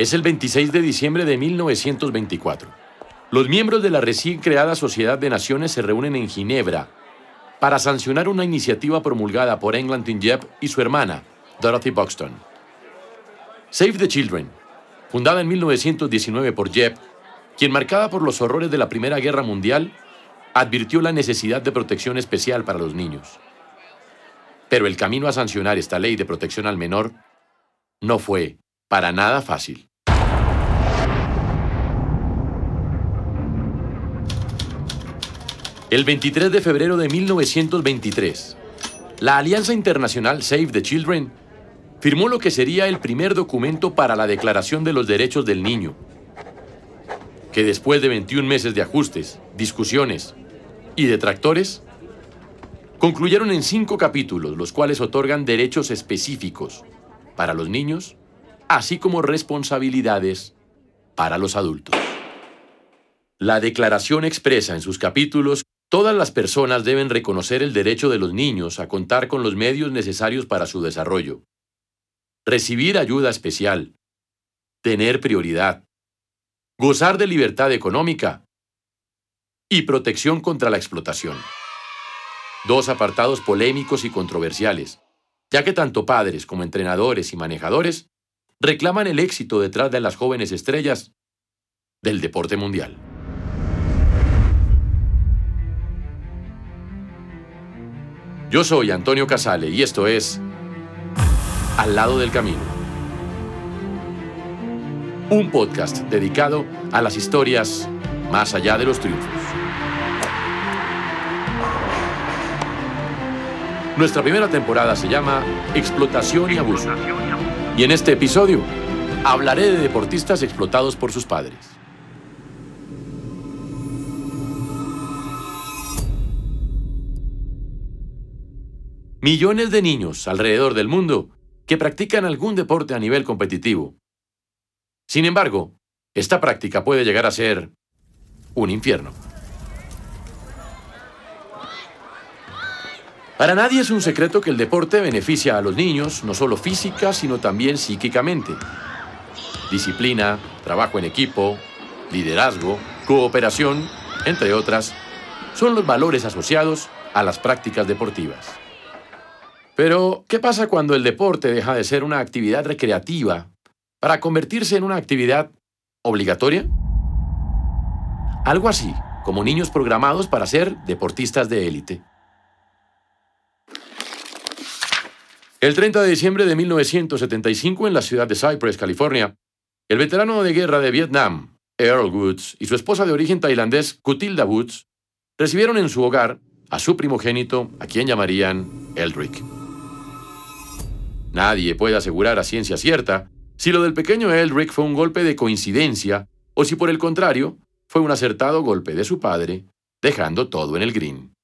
Es el 26 de diciembre de 1924. Los miembros de la recién creada Sociedad de Naciones se reúnen en Ginebra para sancionar una iniciativa promulgada por England Jeb y su hermana, Dorothy Buxton. Save the Children, fundada en 1919 por Jeb, quien marcada por los horrores de la Primera Guerra Mundial, advirtió la necesidad de protección especial para los niños. Pero el camino a sancionar esta ley de protección al menor no fue para nada fácil. El 23 de febrero de 1923, la Alianza Internacional Save the Children firmó lo que sería el primer documento para la Declaración de los Derechos del Niño, que después de 21 meses de ajustes, discusiones y detractores, concluyeron en cinco capítulos, los cuales otorgan derechos específicos para los niños, así como responsabilidades para los adultos. La declaración expresa en sus capítulos Todas las personas deben reconocer el derecho de los niños a contar con los medios necesarios para su desarrollo, recibir ayuda especial, tener prioridad, gozar de libertad económica y protección contra la explotación. Dos apartados polémicos y controversiales, ya que tanto padres como entrenadores y manejadores reclaman el éxito detrás de las jóvenes estrellas del deporte mundial. Yo soy Antonio Casale y esto es Al lado del camino. Un podcast dedicado a las historias más allá de los triunfos. Nuestra primera temporada se llama Explotación y Abuso. Y en este episodio hablaré de deportistas explotados por sus padres. Millones de niños alrededor del mundo que practican algún deporte a nivel competitivo. Sin embargo, esta práctica puede llegar a ser un infierno. Para nadie es un secreto que el deporte beneficia a los niños no solo física, sino también psíquicamente. Disciplina, trabajo en equipo, liderazgo, cooperación, entre otras, son los valores asociados a las prácticas deportivas. Pero, ¿qué pasa cuando el deporte deja de ser una actividad recreativa para convertirse en una actividad obligatoria? Algo así, como niños programados para ser deportistas de élite. El 30 de diciembre de 1975, en la ciudad de Cypress, California, el veterano de guerra de Vietnam, Earl Woods, y su esposa de origen tailandés, Kutilda Woods, recibieron en su hogar a su primogénito, a quien llamarían Eldrick. Nadie puede asegurar a ciencia cierta si lo del pequeño Eldrick fue un golpe de coincidencia o si por el contrario fue un acertado golpe de su padre, dejando todo en el green.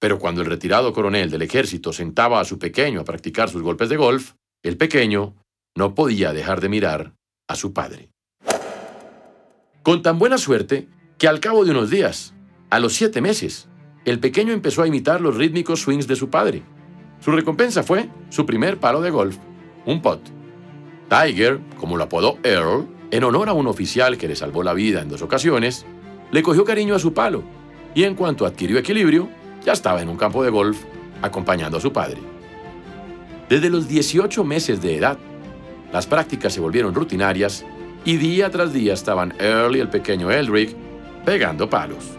Pero cuando el retirado coronel del ejército sentaba a su pequeño a practicar sus golpes de golf, el pequeño no podía dejar de mirar a su padre. Con tan buena suerte que al cabo de unos días, a los siete meses, el pequeño empezó a imitar los rítmicos swings de su padre. Su recompensa fue su primer palo de golf, un pot. Tiger, como lo apodó Earl, en honor a un oficial que le salvó la vida en dos ocasiones, le cogió cariño a su palo y en cuanto adquirió equilibrio, ya estaba en un campo de golf acompañando a su padre. Desde los 18 meses de edad, las prácticas se volvieron rutinarias y día tras día estaban Earl y el pequeño Eldrick pegando palos.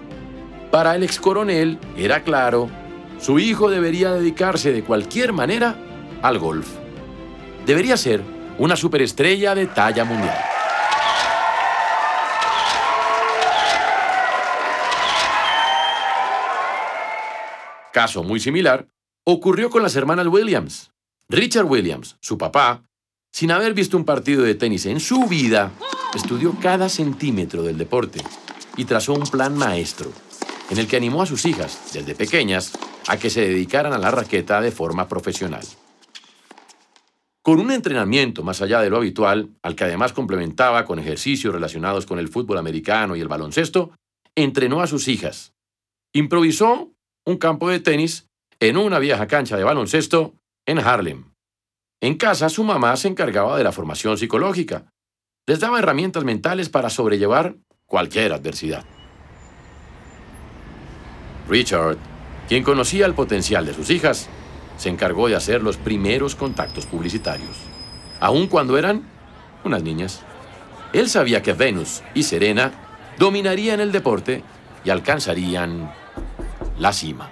Para el ex coronel era claro su hijo debería dedicarse de cualquier manera al golf. Debería ser una superestrella de talla mundial. Caso muy similar ocurrió con las hermanas Williams. Richard Williams, su papá, sin haber visto un partido de tenis en su vida, estudió cada centímetro del deporte y trazó un plan maestro en el que animó a sus hijas, desde pequeñas, a que se dedicaran a la raqueta de forma profesional. Con un entrenamiento más allá de lo habitual, al que además complementaba con ejercicios relacionados con el fútbol americano y el baloncesto, entrenó a sus hijas. Improvisó un campo de tenis en una vieja cancha de baloncesto en Harlem. En casa su mamá se encargaba de la formación psicológica. Les daba herramientas mentales para sobrellevar cualquier adversidad. Richard, quien conocía el potencial de sus hijas, se encargó de hacer los primeros contactos publicitarios, aun cuando eran unas niñas. Él sabía que Venus y Serena dominarían el deporte y alcanzarían la cima.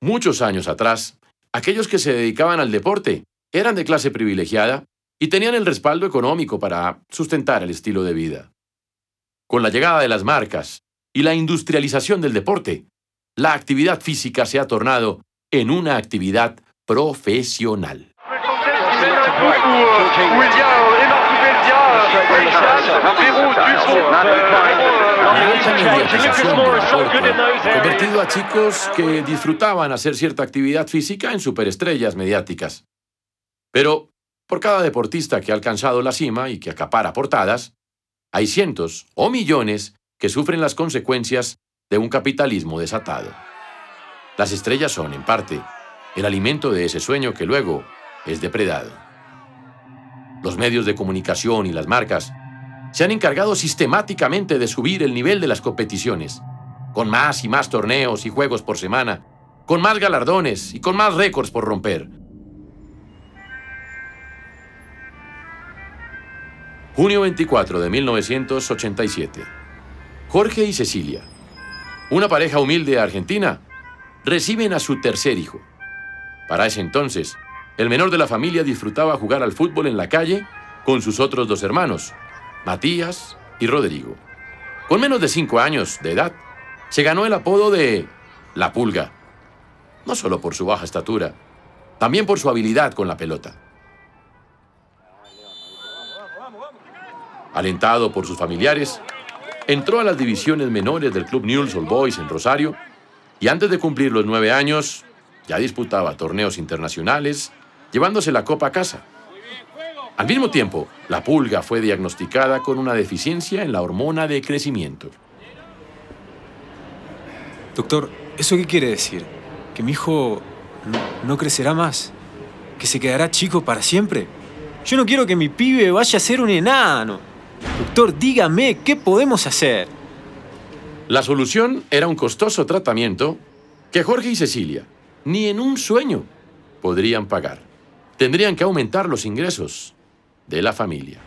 Muchos años atrás, aquellos que se dedicaban al deporte eran de clase privilegiada y tenían el respaldo económico para sustentar el estilo de vida. Con la llegada de las marcas y la industrialización del deporte, la actividad física se ha tornado en una actividad profesional. convertido a chicos que disfrutaban hacer cierta actividad física en superestrellas mediáticas. Pero por cada deportista que ha alcanzado la cima y que acapara portadas, hay cientos o millones que sufren las consecuencias de un capitalismo desatado. Las estrellas son, en parte, el alimento de ese sueño que luego es depredado. Los medios de comunicación y las marcas se han encargado sistemáticamente de subir el nivel de las competiciones, con más y más torneos y juegos por semana, con más galardones y con más récords por romper. Junio 24 de 1987. Jorge y Cecilia, una pareja humilde argentina, reciben a su tercer hijo. Para ese entonces, el menor de la familia disfrutaba jugar al fútbol en la calle con sus otros dos hermanos, Matías y Rodrigo. Con menos de cinco años de edad, se ganó el apodo de La Pulga, no solo por su baja estatura, también por su habilidad con la pelota. Alentado por sus familiares, entró a las divisiones menores del Club Newell's Old Boys en Rosario y antes de cumplir los nueve años ya disputaba torneos internacionales llevándose la copa a casa. Al mismo tiempo, la pulga fue diagnosticada con una deficiencia en la hormona de crecimiento. Doctor, ¿eso qué quiere decir? ¿Que mi hijo no, crecerá más? ¿Que se quedará chico para siempre? Yo no quiero que mi pibe vaya a ser un enano. Doctor, dígame, ¿qué podemos hacer? La solución era un costoso tratamiento que Jorge y Cecilia ni en un sueño podrían pagar tendrían que aumentar los ingresos de la familia.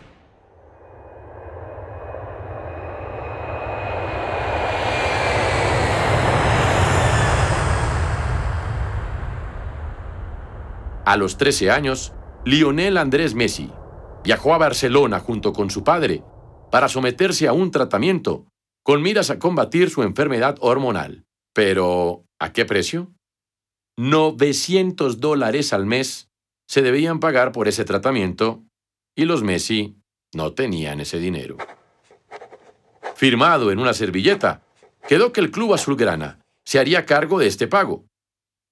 A los 13 años, Lionel Andrés Messi viajó a Barcelona junto con su padre para someterse a un tratamiento con miras a combatir su enfermedad hormonal. Pero, ¿a qué precio? 900 dólares al mes se debían pagar por ese tratamiento y los Messi no tenían ese dinero. Firmado en una servilleta, quedó que el club azulgrana se haría cargo de este pago.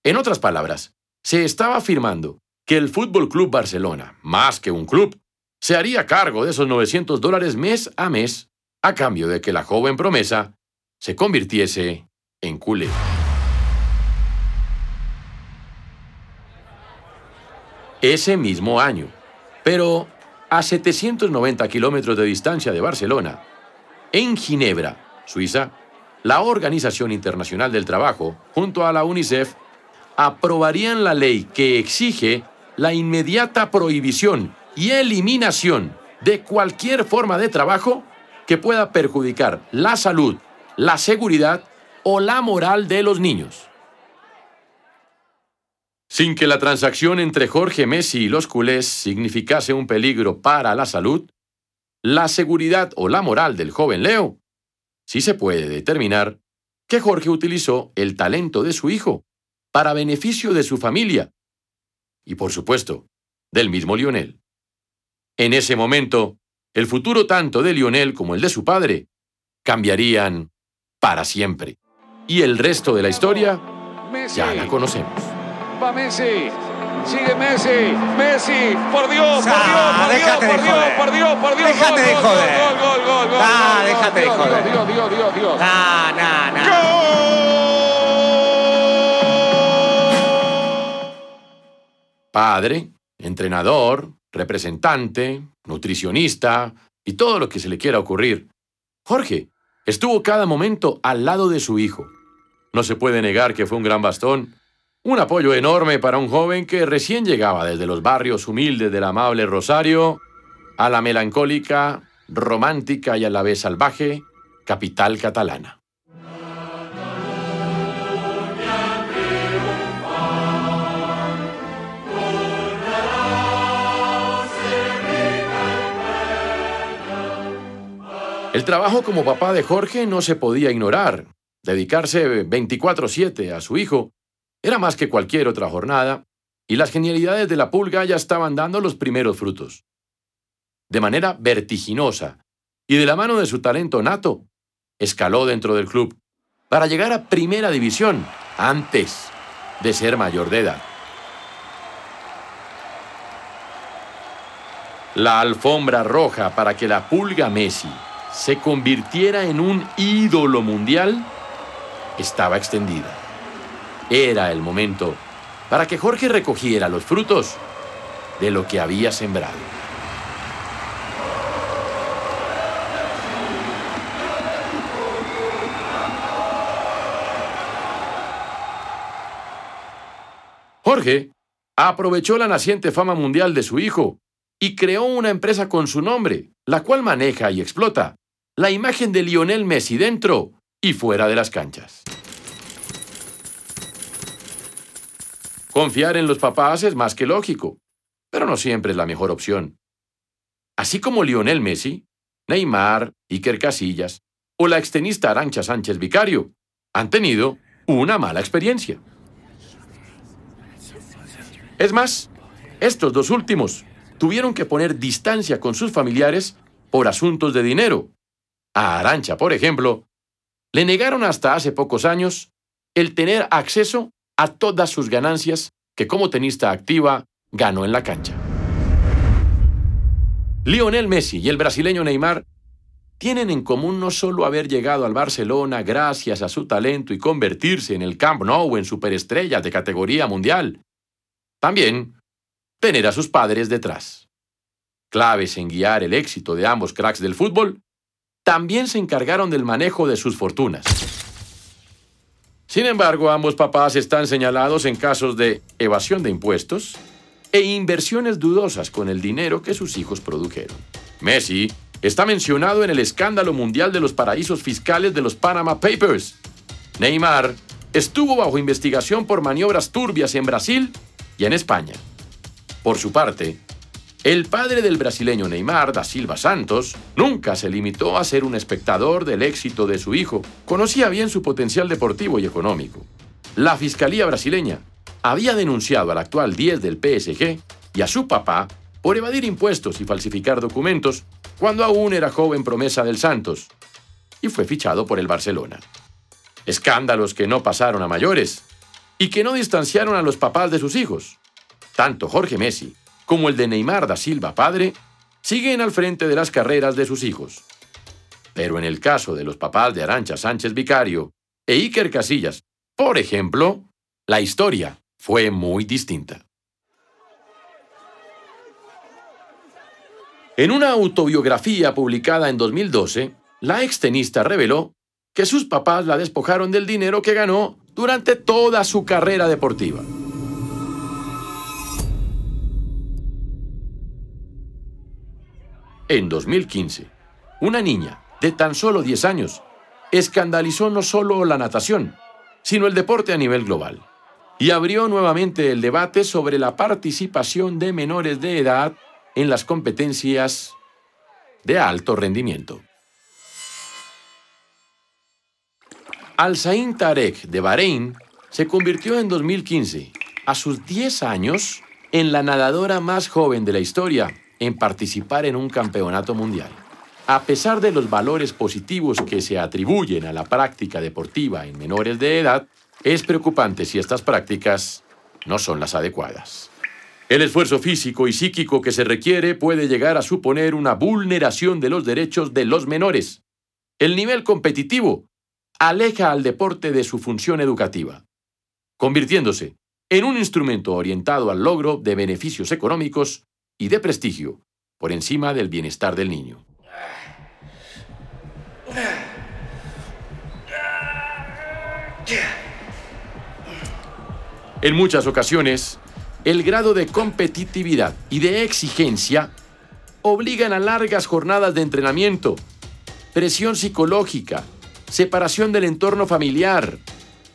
En otras palabras, se estaba afirmando que el Fútbol Club Barcelona, más que un club, se haría cargo de esos 900 dólares mes a mes a cambio de que la joven promesa se convirtiese en culé. ese mismo año. Pero a 790 kilómetros de distancia de Barcelona, en Ginebra, Suiza, la Organización Internacional del Trabajo, junto a la UNICEF, aprobarían la ley que exige la inmediata prohibición y eliminación de cualquier forma de trabajo que pueda perjudicar la salud, la seguridad o la moral de los niños. Sin que la transacción entre Jorge Messi y los culés significase un peligro para la salud, la seguridad o la moral del joven Leo, sí se puede determinar que Jorge utilizó el talento de su hijo para beneficio de su familia y, por supuesto, del mismo Lionel. En ese momento, el futuro tanto de Lionel como el de su padre cambiarían para siempre. Y el resto de la historia ya la conocemos va Messi. Sigue Messi, Messi, por Dios, por Dios, por Dios, por Dios, por Dios, por Dios, déjate de joder. Gol, gol, gol, gol. Ah, déjate de joder. Dios, Dios, Dios, Dios. Nah, nah, nah. ¡Gol! Padre, entrenador, representante, nutricionista y todo lo que se le quiera ocurrir. Jorge estuvo cada momento al lado de su hijo. No se puede negar que fue un gran bastón, un apoyo enorme para un joven que recién llegaba desde los barrios humildes del amable Rosario a la melancólica, romántica y a la vez salvaje capital catalana. El trabajo como papá de Jorge no se podía ignorar. Dedicarse 24/7 a su hijo era más que cualquier otra jornada, y las genialidades de la pulga ya estaban dando los primeros frutos. De manera vertiginosa, y de la mano de su talento nato, escaló dentro del club para llegar a primera división antes de ser mayor de edad. La alfombra roja para que la pulga Messi se convirtiera en un ídolo mundial estaba extendida. Era el momento para que Jorge recogiera los frutos de lo que había sembrado. Jorge aprovechó la naciente fama mundial de su hijo y creó una empresa con su nombre, la cual maneja y explota la imagen de Lionel Messi dentro y fuera de las canchas. Confiar en los papás es más que lógico, pero no siempre es la mejor opción. Así como Lionel Messi, Neymar, Iker Casillas o la extenista Arancha Sánchez Vicario han tenido una mala experiencia. Es más, estos dos últimos tuvieron que poner distancia con sus familiares por asuntos de dinero, a Arancha, por ejemplo, le negaron hasta hace pocos años el tener acceso a todas sus ganancias que como tenista activa ganó en la cancha. Lionel Messi y el brasileño Neymar tienen en común no solo haber llegado al Barcelona gracias a su talento y convertirse en el Camp Nou en superestrellas de categoría mundial, también tener a sus padres detrás. Claves en guiar el éxito de ambos cracks del fútbol también se encargaron del manejo de sus fortunas. Sin embargo, ambos papás están señalados en casos de evasión de impuestos e inversiones dudosas con el dinero que sus hijos produjeron. Messi está mencionado en el escándalo mundial de los paraísos fiscales de los Panama Papers. Neymar estuvo bajo investigación por maniobras turbias en Brasil y en España. Por su parte, el padre del brasileño Neymar da Silva Santos nunca se limitó a ser un espectador del éxito de su hijo. Conocía bien su potencial deportivo y económico. La Fiscalía brasileña había denunciado al actual 10 del PSG y a su papá por evadir impuestos y falsificar documentos cuando aún era joven promesa del Santos y fue fichado por el Barcelona. Escándalos que no pasaron a mayores y que no distanciaron a los papás de sus hijos. Tanto Jorge Messi como el de Neymar da Silva padre, siguen al frente de las carreras de sus hijos. Pero en el caso de los papás de Arancha Sánchez Vicario e Iker Casillas, por ejemplo, la historia fue muy distinta. En una autobiografía publicada en 2012, la extenista reveló que sus papás la despojaron del dinero que ganó durante toda su carrera deportiva. En 2015, una niña de tan solo 10 años escandalizó no solo la natación, sino el deporte a nivel global, y abrió nuevamente el debate sobre la participación de menores de edad en las competencias de alto rendimiento. Al-Sain Tarek de Bahrein se convirtió en 2015, a sus 10 años, en la nadadora más joven de la historia en participar en un campeonato mundial. A pesar de los valores positivos que se atribuyen a la práctica deportiva en menores de edad, es preocupante si estas prácticas no son las adecuadas. El esfuerzo físico y psíquico que se requiere puede llegar a suponer una vulneración de los derechos de los menores. El nivel competitivo aleja al deporte de su función educativa, convirtiéndose en un instrumento orientado al logro de beneficios económicos y de prestigio, por encima del bienestar del niño. En muchas ocasiones, el grado de competitividad y de exigencia obligan a largas jornadas de entrenamiento, presión psicológica, separación del entorno familiar,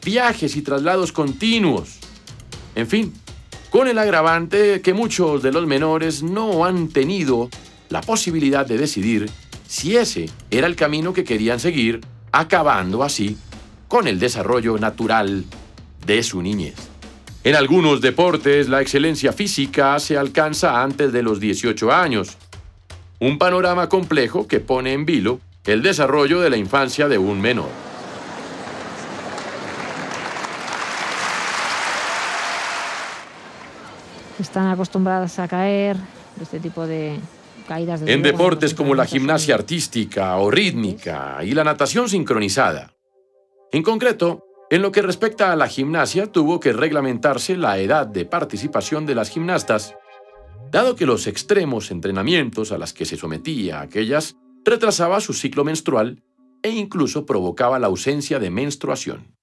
viajes y traslados continuos. En fin, con el agravante que muchos de los menores no han tenido la posibilidad de decidir si ese era el camino que querían seguir, acabando así con el desarrollo natural de su niñez. En algunos deportes, la excelencia física se alcanza antes de los 18 años. Un panorama complejo que pone en vilo el desarrollo de la infancia de un menor. Están acostumbradas a caer, este tipo de caídas. en deportes como la gimnasia artística o rítmica y la natación sincronizada. En concreto, en lo que respecta a la gimnasia, tuvo que reglamentarse la edad de participación de las gimnastas, dado que los extremos entrenamientos a las que se sometía a aquellas retrasaba su ciclo menstrual e incluso provocaba la ausencia de menstruación.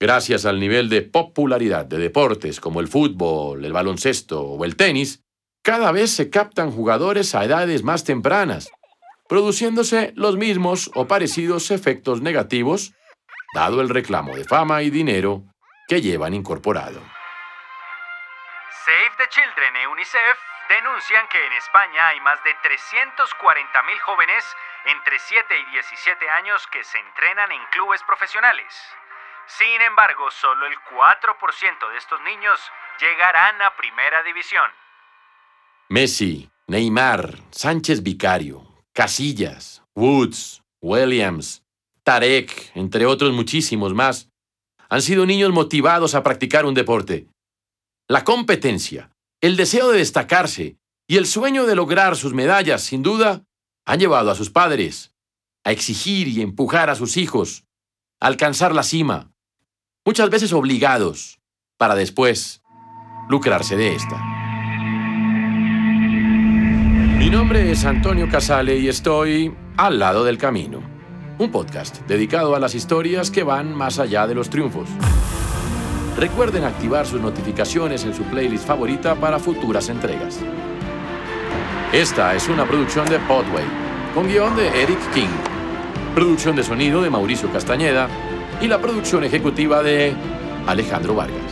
Gracias al nivel de popularidad de deportes como el fútbol, el baloncesto o el tenis, cada vez se captan jugadores a edades más tempranas, produciéndose los mismos o parecidos efectos negativos dado el reclamo de fama y dinero que llevan incorporado. Save the Children e UNICEF denuncian que en España hay más de 340.000 jóvenes entre 7 y 17 años que se entrenan en clubes profesionales. Sin embargo, solo el 4% de estos niños llegarán a primera división. Messi, Neymar, Sánchez Vicario, Casillas, Woods, Williams, Tarek, entre otros muchísimos más, han sido niños motivados a practicar un deporte. La competencia, el deseo de destacarse y el sueño de lograr sus medallas, sin duda, han llevado a sus padres a exigir y empujar a sus hijos a alcanzar la cima, muchas veces obligados, para después lucrarse de esta. Mi nombre es Antonio Casale y estoy al lado del camino un podcast dedicado a las historias que van más allá de los triunfos. Recuerden activar sus notificaciones en su playlist favorita para futuras entregas. Esta es una producción de Podway, con guion de Eric King, producción de sonido de Mauricio Castañeda y la producción ejecutiva de Alejandro Vargas.